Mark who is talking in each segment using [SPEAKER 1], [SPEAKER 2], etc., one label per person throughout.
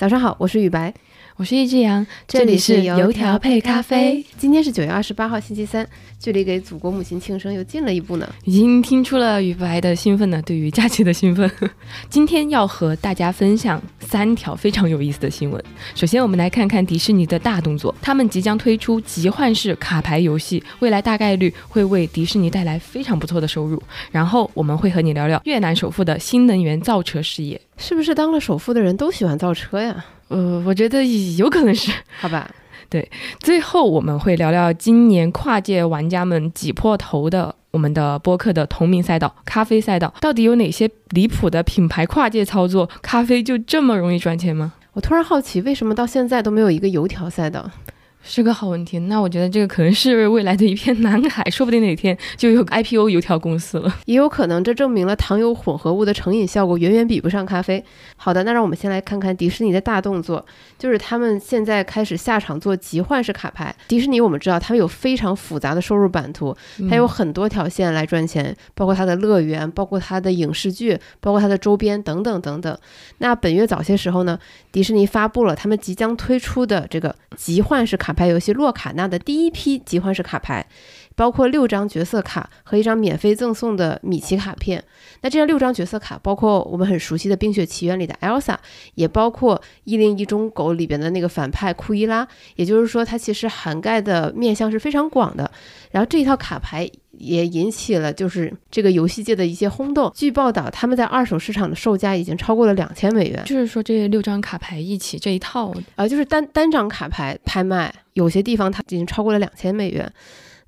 [SPEAKER 1] 早上好，我是雨白，
[SPEAKER 2] 我是一只羊，
[SPEAKER 1] 这里是
[SPEAKER 2] 油条配咖啡。
[SPEAKER 1] 今天是九月二十八号，星期三，距离给祖国母亲庆生又近了一步呢。
[SPEAKER 2] 已经听出了雨白的兴奋呢，对于假期的兴奋。今天要和大家分享三条非常有意思的新闻。首先，我们来看看迪士尼的大动作，他们即将推出集幻式卡牌游戏，未来大概率会为迪士尼带来非常不错的收入。然后，我们会和你聊聊越南首富的新能源造车事业。
[SPEAKER 1] 是不是当了首富的人都喜欢造车呀？
[SPEAKER 2] 呃，我觉得有可能是，
[SPEAKER 1] 好吧。
[SPEAKER 2] 对，最后我们会聊聊今年跨界玩家们挤破头的我们的播客的同名赛道——咖啡赛道，到底有哪些离谱的品牌跨界操作？咖啡就这么容易赚钱吗？
[SPEAKER 1] 我突然好奇，为什么到现在都没有一个油条赛道？
[SPEAKER 2] 是个好问题，那我觉得这个可能是未来的一片蓝海，说不定哪天就有 IPO 油条公司了，
[SPEAKER 1] 也有可能这证明了糖油混合物的成瘾效果远远比不上咖啡。好的，那让我们先来看看迪士尼的大动作，就是他们现在开始下场做集换式卡牌。迪士尼我们知道，他们有非常复杂的收入版图，它有很多条线来赚钱，包括它的乐园，包括它的影视剧，包括它的周边等等等等。那本月早些时候呢，迪士尼发布了他们即将推出的这个集换式卡。卡牌游戏洛卡纳的第一批集换式卡牌，包括六张角色卡和一张免费赠送的米奇卡片。那这六张角色卡，包括我们很熟悉的《冰雪奇缘》里的 Elsa，也包括《一零一中狗》里边的那个反派库伊拉。也就是说，它其实涵盖的面向是非常广的。然后这一套卡牌。也引起了就是这个游戏界的一些轰动。据报道，他们在二手市场的售价已经超过了两千美元。
[SPEAKER 2] 就是说，这六张卡牌一起这一套，
[SPEAKER 1] 啊，就是单单张卡牌拍卖，有些地方它已经超过了两千美元。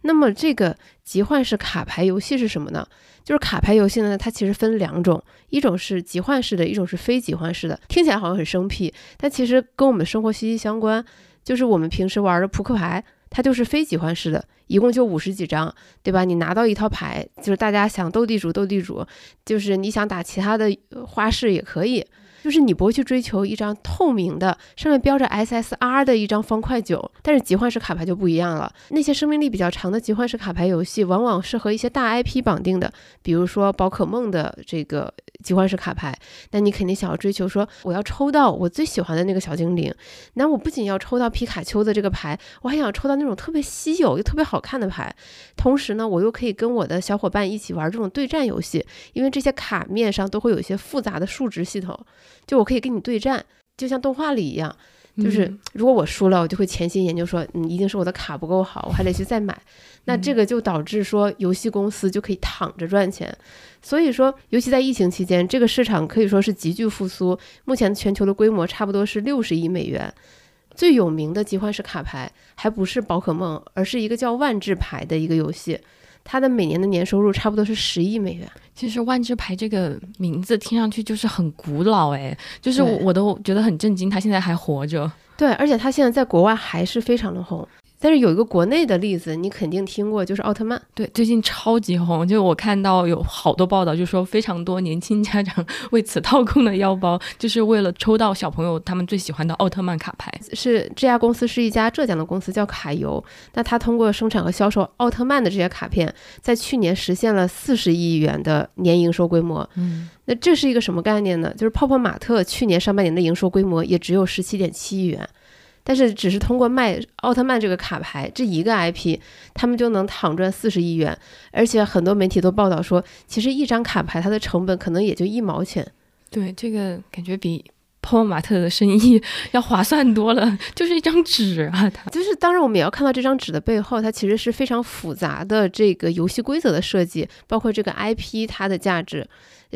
[SPEAKER 1] 那么这个集换式卡牌游戏是什么呢？就是卡牌游戏呢，它其实分两种，一种是集换式的，一种是非集换式的。听起来好像很生僻，但其实跟我们生活息息相关。就是我们平时玩的扑克牌。它就是非集换式的，一共就五十几张，对吧？你拿到一套牌，就是大家想斗地主斗地主，就是你想打其他的花式也可以，就是你不会去追求一张透明的上面标着 SSR 的一张方块九。但是集换式卡牌就不一样了，那些生命力比较长的集换式卡牌游戏，往往是和一些大 IP 绑定的，比如说宝可梦的这个。集换式卡牌，那你肯定想要追求说，我要抽到我最喜欢的那个小精灵。那我不仅要抽到皮卡丘的这个牌，我还想抽到那种特别稀有又特别好看的牌。同时呢，我又可以跟我的小伙伴一起玩这种对战游戏，因为这些卡面上都会有一些复杂的数值系统，就我可以跟你对战，就像动画里一样。就是如果我输了，我就会潜心研究说，嗯，一定是我的卡不够好，我还得去再买。那这个就导致说，游戏公司就可以躺着赚钱。所以说，尤其在疫情期间，这个市场可以说是急剧复苏。目前全球的规模差不多是六十亿美元。最有名的集换式卡牌还不是宝可梦，而是一个叫万智牌的一个游戏。它的每年的年收入差不多是十亿美元。
[SPEAKER 2] 其实万智牌这个名字听上去就是很古老哎，就是我我都觉得很震惊，他现在还活着。
[SPEAKER 1] 对，而且他现在在国外还是非常的红。但是有一个国内的例子，你肯定听过，就是奥特曼。
[SPEAKER 2] 对，最近超级红，就我看到有好多报道，就说非常多年轻家长为此掏空了腰包，就是为了抽到小朋友他们最喜欢的奥特曼卡牌。
[SPEAKER 1] 是这家公司是一家浙江的公司，叫卡游。那它通过生产和销售奥特曼的这些卡片，在去年实现了四十亿元的年营收规模。
[SPEAKER 2] 嗯，
[SPEAKER 1] 那这是一个什么概念呢？就是泡泡玛特去年上半年的营收规模也只有十七点七亿元。但是，只是通过卖奥特曼这个卡牌这一个 IP，他们就能躺赚四十亿元。而且很多媒体都报道说，其实一张卡牌它的成本可能也就一毛钱。
[SPEAKER 2] 对，这个感觉比泡泡玛特的生意 要划算多了，就是一张纸啊。它
[SPEAKER 1] 就是，当然我们也要看到这张纸的背后，它其实是非常复杂的这个游戏规则的设计，包括这个 IP 它的价值。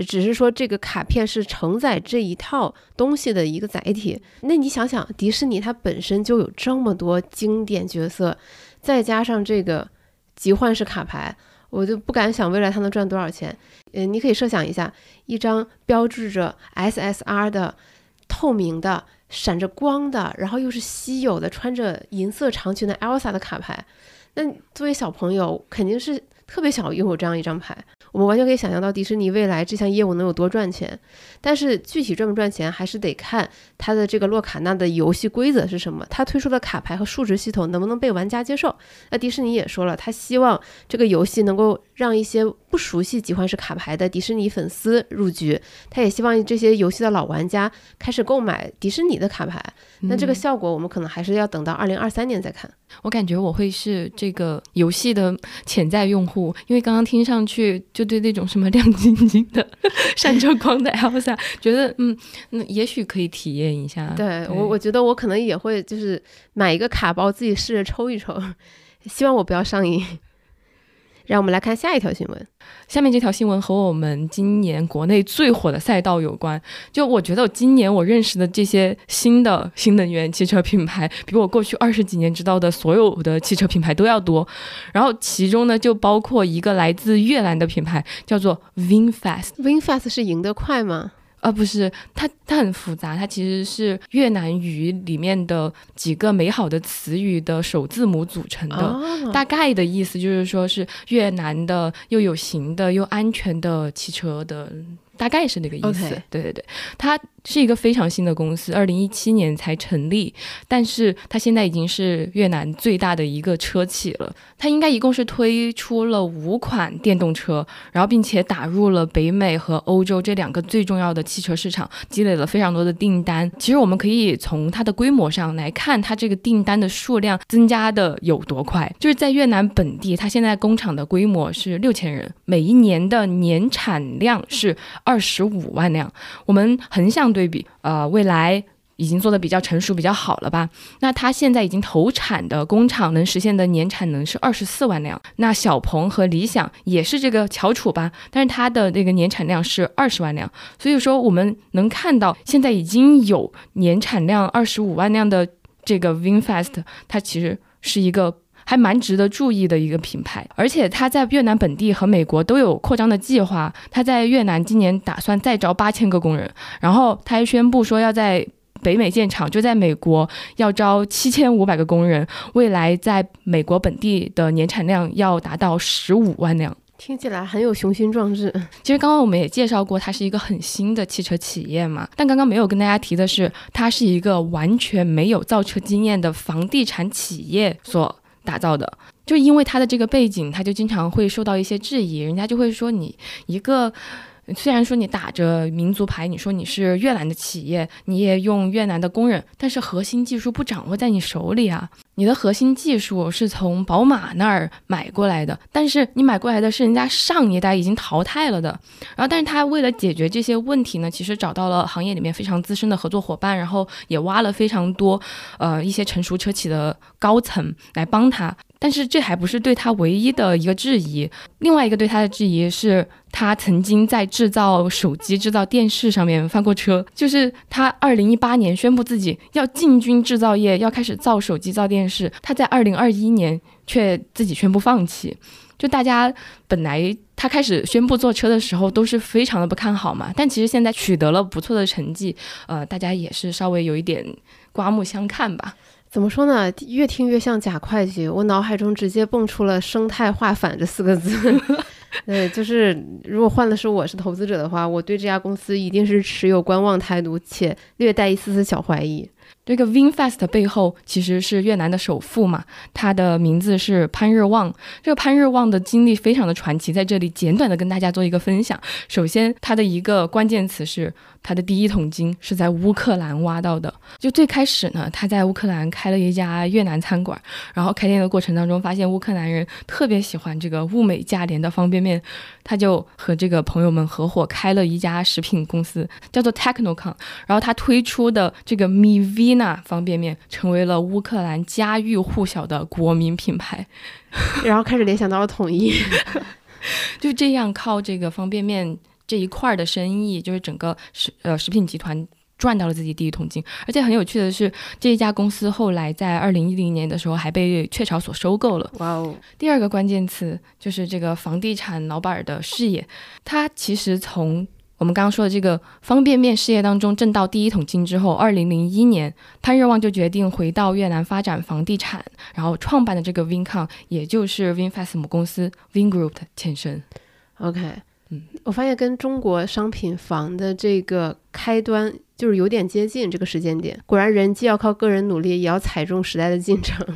[SPEAKER 1] 只是说这个卡片是承载这一套东西的一个载体。那你想想，迪士尼它本身就有这么多经典角色，再加上这个集换式卡牌，我就不敢想未来它能赚多少钱。嗯，你可以设想一下，一张标志着 SSR 的透明的、闪着光的，然后又是稀有的、穿着银色长裙的 Elsa 的卡牌，那作为小朋友肯定是。特别想拥有这样一张牌，我们完全可以想象到迪士尼未来这项业务能有多赚钱。但是具体赚不赚钱，还是得看它的这个洛卡纳的游戏规则是什么，它推出的卡牌和数值系统能不能被玩家接受。那迪士尼也说了，他希望这个游戏能够让一些不熟悉集幻式卡牌的迪士尼粉丝入局，他也希望这些游戏的老玩家开始购买迪士尼的卡牌。那这个效果，我们可能还是要等到二零二三年再看。
[SPEAKER 2] 我感觉我会是这个游戏的潜在用户，因为刚刚听上去就对那种什么亮晶晶的、闪着光的 Elsa，觉得嗯，那也许可以体验一下。
[SPEAKER 1] 对我，我觉得我可能也会就是买一个卡包自己试着抽一抽，希望我不要上瘾。让我们来看下一条新闻。
[SPEAKER 2] 下面这条新闻和我们今年国内最火的赛道有关。就我觉得，今年我认识的这些新的新能源汽车品牌，比我过去二十几年知道的所有的汽车品牌都要多。然后其中呢，就包括一个来自越南的品牌，叫做 VinFast。
[SPEAKER 1] VinFast 是赢得快吗？
[SPEAKER 2] 啊，不是，它它很复杂，它其实是越南语里面的几个美好的词语的首字母组成的，大概的意思就是说是越南的又有型的又安全的汽车的。大概是那个意思，对对对，它是一个非常新的公司，二零一七年才成立，但是它现在已经是越南最大的一个车企了。它应该一共是推出了五款电动车，然后并且打入了北美和欧洲这两个最重要的汽车市场，积累了非常多的订单。其实我们可以从它的规模上来看，它这个订单的数量增加的有多快。就是在越南本地，它现在工厂的规模是六千人，每一年的年产量是。二十五万辆，我们横向对比，呃，未来已经做的比较成熟、比较好了吧？那它现在已经投产的工厂能实现的年产能是二十四万辆。那小鹏和理想也是这个翘楚吧？但是它的那个年产量是二十万辆。所以说，我们能看到现在已经有年产量二十五万辆的这个 VinFast，它其实是一个。还蛮值得注意的一个品牌，而且它在越南本地和美国都有扩张的计划。它在越南今年打算再招八千个工人，然后它还宣布说要在北美建厂，就在美国要招七千五百个工人，未来在美国本地的年产量要达到十五万辆。
[SPEAKER 1] 听起来很有雄心壮志。
[SPEAKER 2] 其实刚刚我们也介绍过，它是一个很新的汽车企业嘛，但刚刚没有跟大家提的是，它是一个完全没有造车经验的房地产企业所。打造的，就因为他的这个背景，他就经常会受到一些质疑。人家就会说你一个，虽然说你打着民族牌，你说你是越南的企业，你也用越南的工人，但是核心技术不掌握在你手里啊。你的核心技术是从宝马那儿买过来的，但是你买过来的是人家上一代已经淘汰了的。然后，但是他为了解决这些问题呢，其实找到了行业里面非常资深的合作伙伴，然后也挖了非常多呃一些成熟车企的高层来帮他。但是这还不是对他唯一的一个质疑，另外一个对他的质疑是他曾经在制造手机、制造电视上面翻过车，就是他二零一八年宣布自己要进军制造业，要开始造手机、造电视，他在二零二一年却自己宣布放弃。就大家本来他开始宣布做车的时候都是非常的不看好嘛，但其实现在取得了不错的成绩，呃，大家也是稍微有一点刮目相看吧。
[SPEAKER 1] 怎么说呢？越听越像假会计，我脑海中直接蹦出了“生态化反”这四个字。对，就是如果换的是我是投资者的话，我对这家公司一定是持有观望态度，且略带一丝丝小怀疑。
[SPEAKER 2] 这个 VinFast 背后其实是越南的首富嘛，他的名字是潘日旺。这个潘日旺的经历非常的传奇，在这里简短的跟大家做一个分享。首先，他的一个关键词是他的第一桶金是在乌克兰挖到的。就最开始呢，他在乌克兰开了一家越南餐馆，然后开店的过程当中发现乌克兰人特别喜欢这个物美价廉的方便面，他就和这个朋友们合伙开了一家食品公司，叫做 Technocon。然后他推出的这个 MV。那方便面成为了乌克兰家喻户晓的国民品牌，
[SPEAKER 1] 然后开始联想到了统一，
[SPEAKER 2] 就这样靠这个方便面这一块的生意，就是整个食呃食品集团赚到了自己第一桶金。而且很有趣的是，这一家公司后来在二零一零年的时候还被雀巢所收购了。
[SPEAKER 1] 哇哦！
[SPEAKER 2] 第二个关键词就是这个房地产老板的事业，他其实从。我们刚刚说的这个方便面事业当中挣到第一桶金之后，二零零一年潘日旺就决定回到越南发展房地产，然后创办的这个 Vincom，也就是 VinFast 母公司 Vingroup 的前身。
[SPEAKER 1] OK，嗯，我发现跟中国商品房的这个开端就是有点接近这个时间点。果然，人既要靠个人努力，也要踩中时代的进程。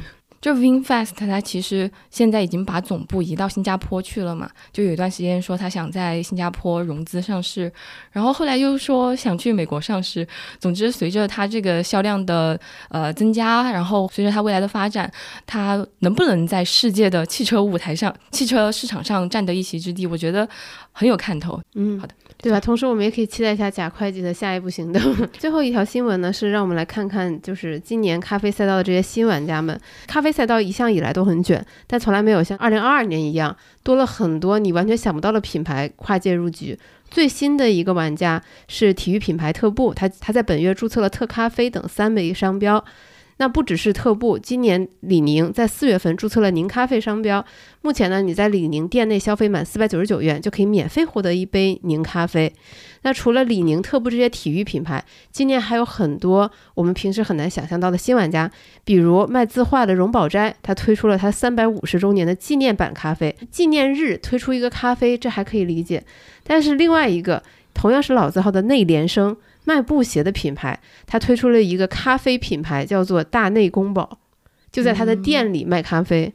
[SPEAKER 2] 就 VinFast 它其实现在已经把总部移到新加坡去了嘛，就有一段时间说他想在新加坡融资上市，然后后来又说想去美国上市。总之，随着它这个销量的呃增加，然后随着它未来的发展，它能不能在世界的汽车舞台上、汽车市场上占得一席之地，我觉得很有看头。
[SPEAKER 1] 嗯，
[SPEAKER 2] 好的。
[SPEAKER 1] 对吧？同时，我们也可以期待一下贾会计的下一步行动。最后一条新闻呢，是让我们来看看，就是今年咖啡赛道的这些新玩家们。咖啡赛道一向以来都很卷，但从来没有像二零二二年一样多了很多你完全想不到的品牌跨界入局。最新的一个玩家是体育品牌特步，他他在本月注册了特咖啡等三枚商标。那不只是特步，今年李宁在四月份注册了宁咖啡商标。目前呢，你在李宁店内消费满四百九十九元，就可以免费获得一杯宁咖啡。那除了李宁、特步这些体育品牌，今年还有很多我们平时很难想象到的新玩家，比如卖字画的荣宝斋，它推出了它三百五十周年的纪念版咖啡。纪念日推出一个咖啡，这还可以理解。但是另外一个同样是老字号的内联升。卖布鞋的品牌，它推出了一个咖啡品牌，叫做大内宫保，就在他的店里卖咖啡。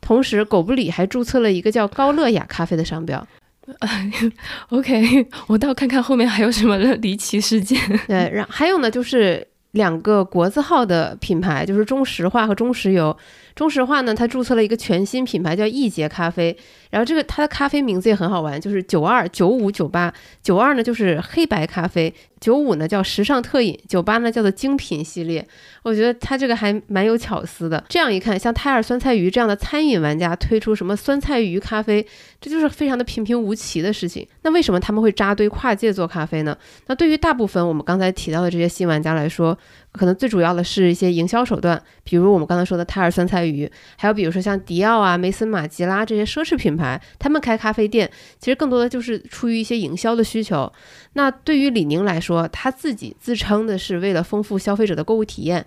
[SPEAKER 1] 同时，狗不理还注册了一个叫高乐雅咖啡的商标。
[SPEAKER 2] OK，我倒看看后面还有什么离奇事件。
[SPEAKER 1] 对，然还有呢，就是两个国字号的品牌，就是中石化和中石油。中石化呢，它注册了一个全新品牌，叫易捷咖啡。然后这个它的咖啡名字也很好玩，就是九二九五九八九二呢就是黑白咖啡，九五呢叫时尚特饮，九八呢叫做精品系列。我觉得它这个还蛮有巧思的。这样一看，像泰尔酸菜鱼这样的餐饮玩家推出什么酸菜鱼咖啡，这就是非常的平平无奇的事情。那为什么他们会扎堆跨界做咖啡呢？那对于大部分我们刚才提到的这些新玩家来说，可能最主要的是一些营销手段，比如我们刚才说的泰尔酸菜鱼，还有比如说像迪奥啊、梅森马吉拉这些奢侈品。牌，他们开咖啡店，其实更多的就是出于一些营销的需求。那对于李宁来说，他自己自称的是为了丰富消费者的购物体验，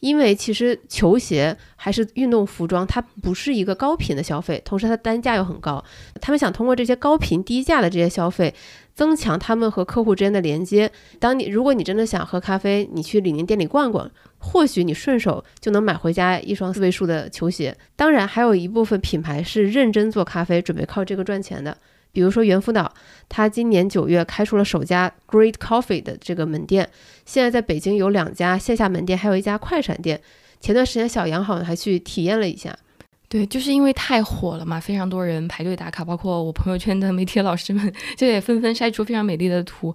[SPEAKER 1] 因为其实球鞋还是运动服装，它不是一个高频的消费，同时它单价又很高。他们想通过这些高频低价的这些消费。增强他们和客户之间的连接。当你如果你真的想喝咖啡，你去李宁店里逛逛，或许你顺手就能买回家一双四位数的球鞋。当然，还有一部分品牌是认真做咖啡，准备靠这个赚钱的。比如说猿辅导，他今年九月开出了首家 Great Coffee 的这个门店，现在在北京有两家线下门店，还有一家快闪店。前段时间小杨好像还去体验了一下。
[SPEAKER 2] 对，就是因为太火了嘛，非常多人排队打卡，包括我朋友圈的 媒体老师们，就也纷纷晒出非常美丽的图。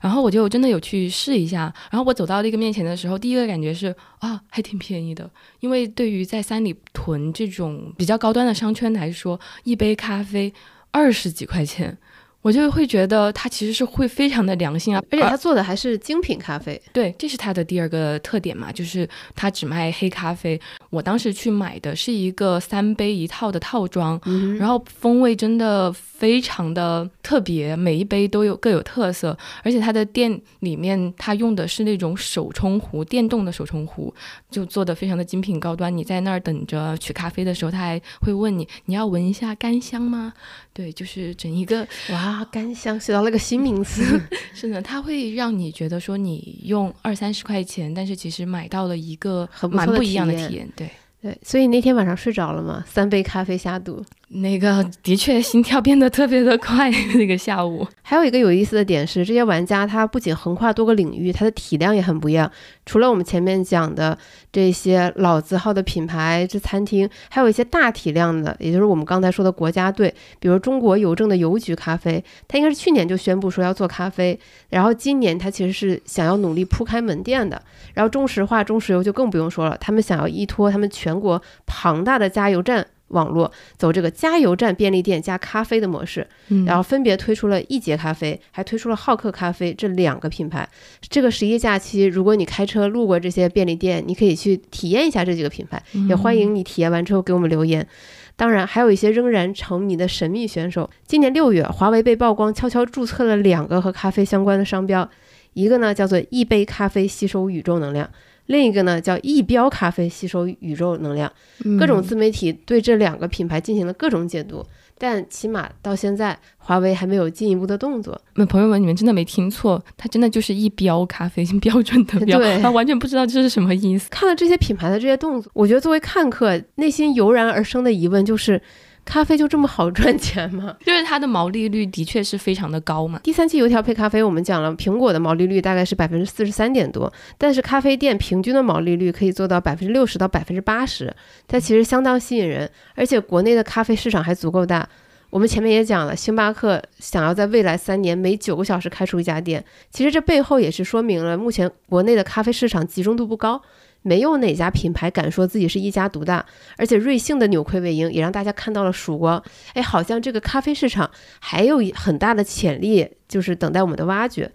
[SPEAKER 2] 然后我就真的有去试一下。然后我走到那个面前的时候，第一个感觉是啊，还挺便宜的。因为对于在三里屯这种比较高端的商圈来说，一杯咖啡二十几块钱。我就会觉得它其实是会非常的良心啊，
[SPEAKER 1] 而且它做的还是精品咖啡。
[SPEAKER 2] 对，这是它的第二个特点嘛，就是它只卖黑咖啡。我当时去买的是一个三杯一套的套装，然后风味真的非常的特别，每一杯都有各有特色。而且它的店里面，它用的是那种手冲壶，电动的手冲壶，就做的非常的精品高端。你在那儿等着取咖啡的时候，他还会问你，你要闻一下干香吗？对，就是整一个
[SPEAKER 1] 哇，干香学到了个新名词。
[SPEAKER 2] 是的，它会让你觉得说你用二三十块钱，但是其实买到了一个
[SPEAKER 1] 很
[SPEAKER 2] 蛮不一样
[SPEAKER 1] 的
[SPEAKER 2] 体验。对
[SPEAKER 1] 对，所以那天晚上睡着了吗？三杯咖啡下肚。
[SPEAKER 2] 那个的确心跳变得特别的快。那个下午
[SPEAKER 1] 还有一个有意思的点是，这些玩家他不仅横跨多个领域，他的体量也很不一样。除了我们前面讲的这些老字号的品牌，这餐厅还有一些大体量的，也就是我们刚才说的国家队，比如中国邮政的邮局咖啡，它应该是去年就宣布说要做咖啡，然后今年它其实是想要努力铺开门店的。然后中石化、中石油就更不用说了，他们想要依托他们全国庞大的加油站。网络走这个加油站便利店加咖啡的模式，然后分别推出了一节咖啡，还推出了好客咖啡这两个品牌。这个十一假期，如果你开车路过这些便利店，你可以去体验一下这几个品牌，也欢迎你体验完之后给我们留言。当然，还有一些仍然沉迷的神秘选手。今年六月，华为被曝光悄悄注册了两个和咖啡相关的商标，一个呢叫做一杯咖啡吸收宇宙能量。另一个呢叫一标咖啡吸收宇宙能量，各种自媒体对这两个品牌进行了各种解读，但起码到现在，华为还没有进一步的动作。
[SPEAKER 2] 那朋友们，你们真的没听错，它真的就是一标咖啡，标准的 标，
[SPEAKER 1] 对
[SPEAKER 2] 他完全不知道这是什么意思。
[SPEAKER 1] 看了这些品牌的这些动作，我觉得作为看客，内心油然而生的疑问就是。咖啡就这么好赚钱吗？
[SPEAKER 2] 就是它的毛利率的确是非常的高嘛。
[SPEAKER 1] 第三期油条配咖啡，我们讲了苹果的毛利率大概是百分之四十三点多，但是咖啡店平均的毛利率可以做到百分之六十到百分之八十，它其实相当吸引人，而且国内的咖啡市场还足够大。我们前面也讲了，星巴克想要在未来三年每九个小时开出一家店，其实这背后也是说明了目前国内的咖啡市场集中度不高。没有哪家品牌敢说自己是一家独大，而且瑞幸的扭亏为盈也让大家看到了曙光。哎，好像这个咖啡市场还有很大的潜力，就是等待我们的挖掘。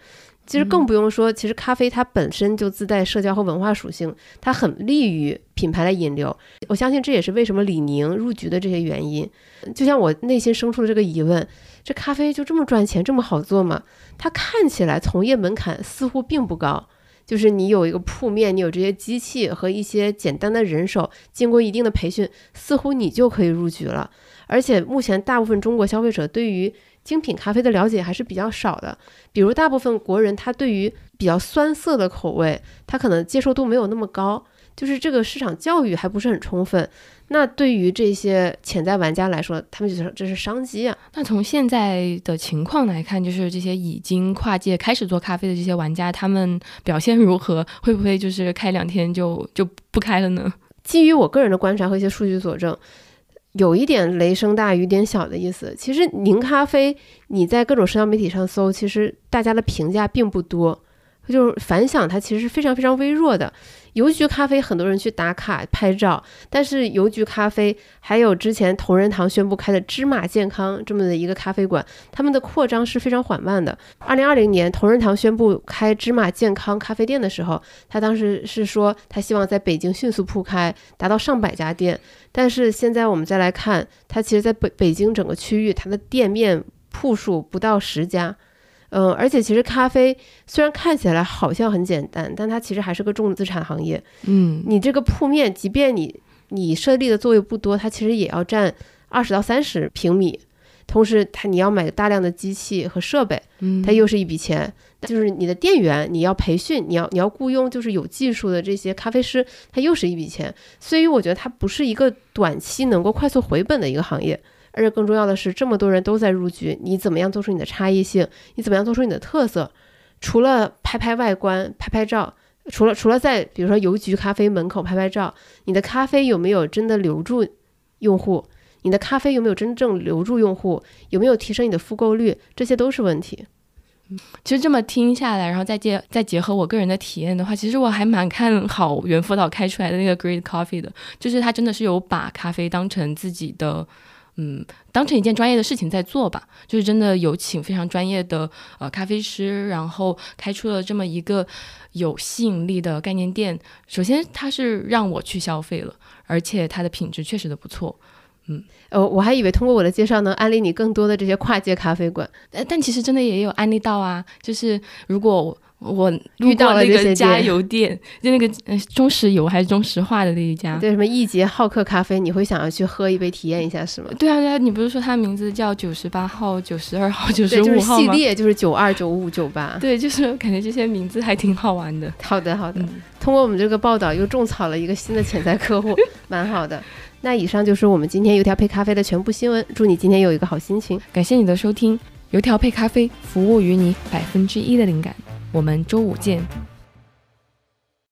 [SPEAKER 1] 其实更不用说，其实咖啡它本身就自带社交和文化属性，它很利于品牌的引流。我相信这也是为什么李宁入局的这些原因。就像我内心生出了这个疑问：这咖啡就这么赚钱，这么好做吗？它看起来从业门槛似乎并不高。就是你有一个铺面，你有这些机器和一些简单的人手，经过一定的培训，似乎你就可以入局了。而且目前大部分中国消费者对于精品咖啡的了解还是比较少的，比如大部分国人他对于比较酸涩的口味，他可能接受度没有那么高。就是这个市场教育还不是很充分，那对于这些潜在玩家来说，他们觉得这是商机啊。
[SPEAKER 2] 那从现在的情况来看，就是这些已经跨界开始做咖啡的这些玩家，他们表现如何？会不会就是开两天就就不开了呢？
[SPEAKER 1] 基于我个人的观察和一些数据佐证，有一点雷声大雨点小的意思。其实宁咖啡，你在各种社交媒体上搜，其实大家的评价并不多，就是反响它其实是非常非常微弱的。邮局咖啡很多人去打卡拍照，但是邮局咖啡还有之前同仁堂宣布开的芝麻健康这么的一个咖啡馆，他们的扩张是非常缓慢的。二零二零年同仁堂宣布开芝麻健康咖啡店的时候，他当时是说他希望在北京迅速铺开，达到上百家店。但是现在我们再来看，它其实在北北京整个区域，它的店面铺数不到十家。嗯，而且其实咖啡虽然看起来好像很简单，但它其实还是个重资产行业。
[SPEAKER 2] 嗯，
[SPEAKER 1] 你这个铺面，即便你你设立的座位不多，它其实也要占二十到三十平米。同时，它你要买大量的机器和设备，它又是一笔钱。就是你的店员，你要培训，你要你要雇佣，就是有技术的这些咖啡师，它又是一笔钱。所以我觉得它不是一个短期能够快速回本的一个行业。而且更重要的是，这么多人都在入局，你怎么样做出你的差异性？你怎么样做出你的特色？除了拍拍外观、拍拍照，除了除了在比如说邮局咖啡门口拍拍照，你的咖啡有没有真的留住用户？你的咖啡有没有真正留住用户？有没有提升你的复购率？这些都是问题。
[SPEAKER 2] 其实这么听下来，然后再结再结合我个人的体验的话，其实我还蛮看好猿辅导开出来的那个 Great Coffee 的，就是他真的是有把咖啡当成自己的。嗯，当成一件专业的事情在做吧，就是真的有请非常专业的呃咖啡师，然后开出了这么一个有吸引力的概念店。首先，它是让我去消费了，而且它的品质确实的不错。嗯，
[SPEAKER 1] 呃，我还以为通过我的介绍能安利你更多的这些跨界咖啡馆，
[SPEAKER 2] 但但其实真的也有安利到啊，就是如果。我
[SPEAKER 1] 遇到了
[SPEAKER 2] 那个加油店，就那个中石油还是中石化的那一家，
[SPEAKER 1] 对什么易捷好客咖啡，你会想要去喝一杯体验一下是吗？
[SPEAKER 2] 对啊对啊，你不是说它名字叫九十八号、九十二号、九十五号
[SPEAKER 1] 吗？系列就是九二、九五、九八。
[SPEAKER 2] 对，就是感觉这些名字还挺好玩的。
[SPEAKER 1] 好的好的，通过我们这个报道又种草了一个新的潜在客户，蛮好的。那以上就是我们今天油条配咖啡的全部新闻，祝你今天有一个好心情。
[SPEAKER 2] 感谢你的收听，油条配咖啡，服务于你百分之一的灵感。我们周五见。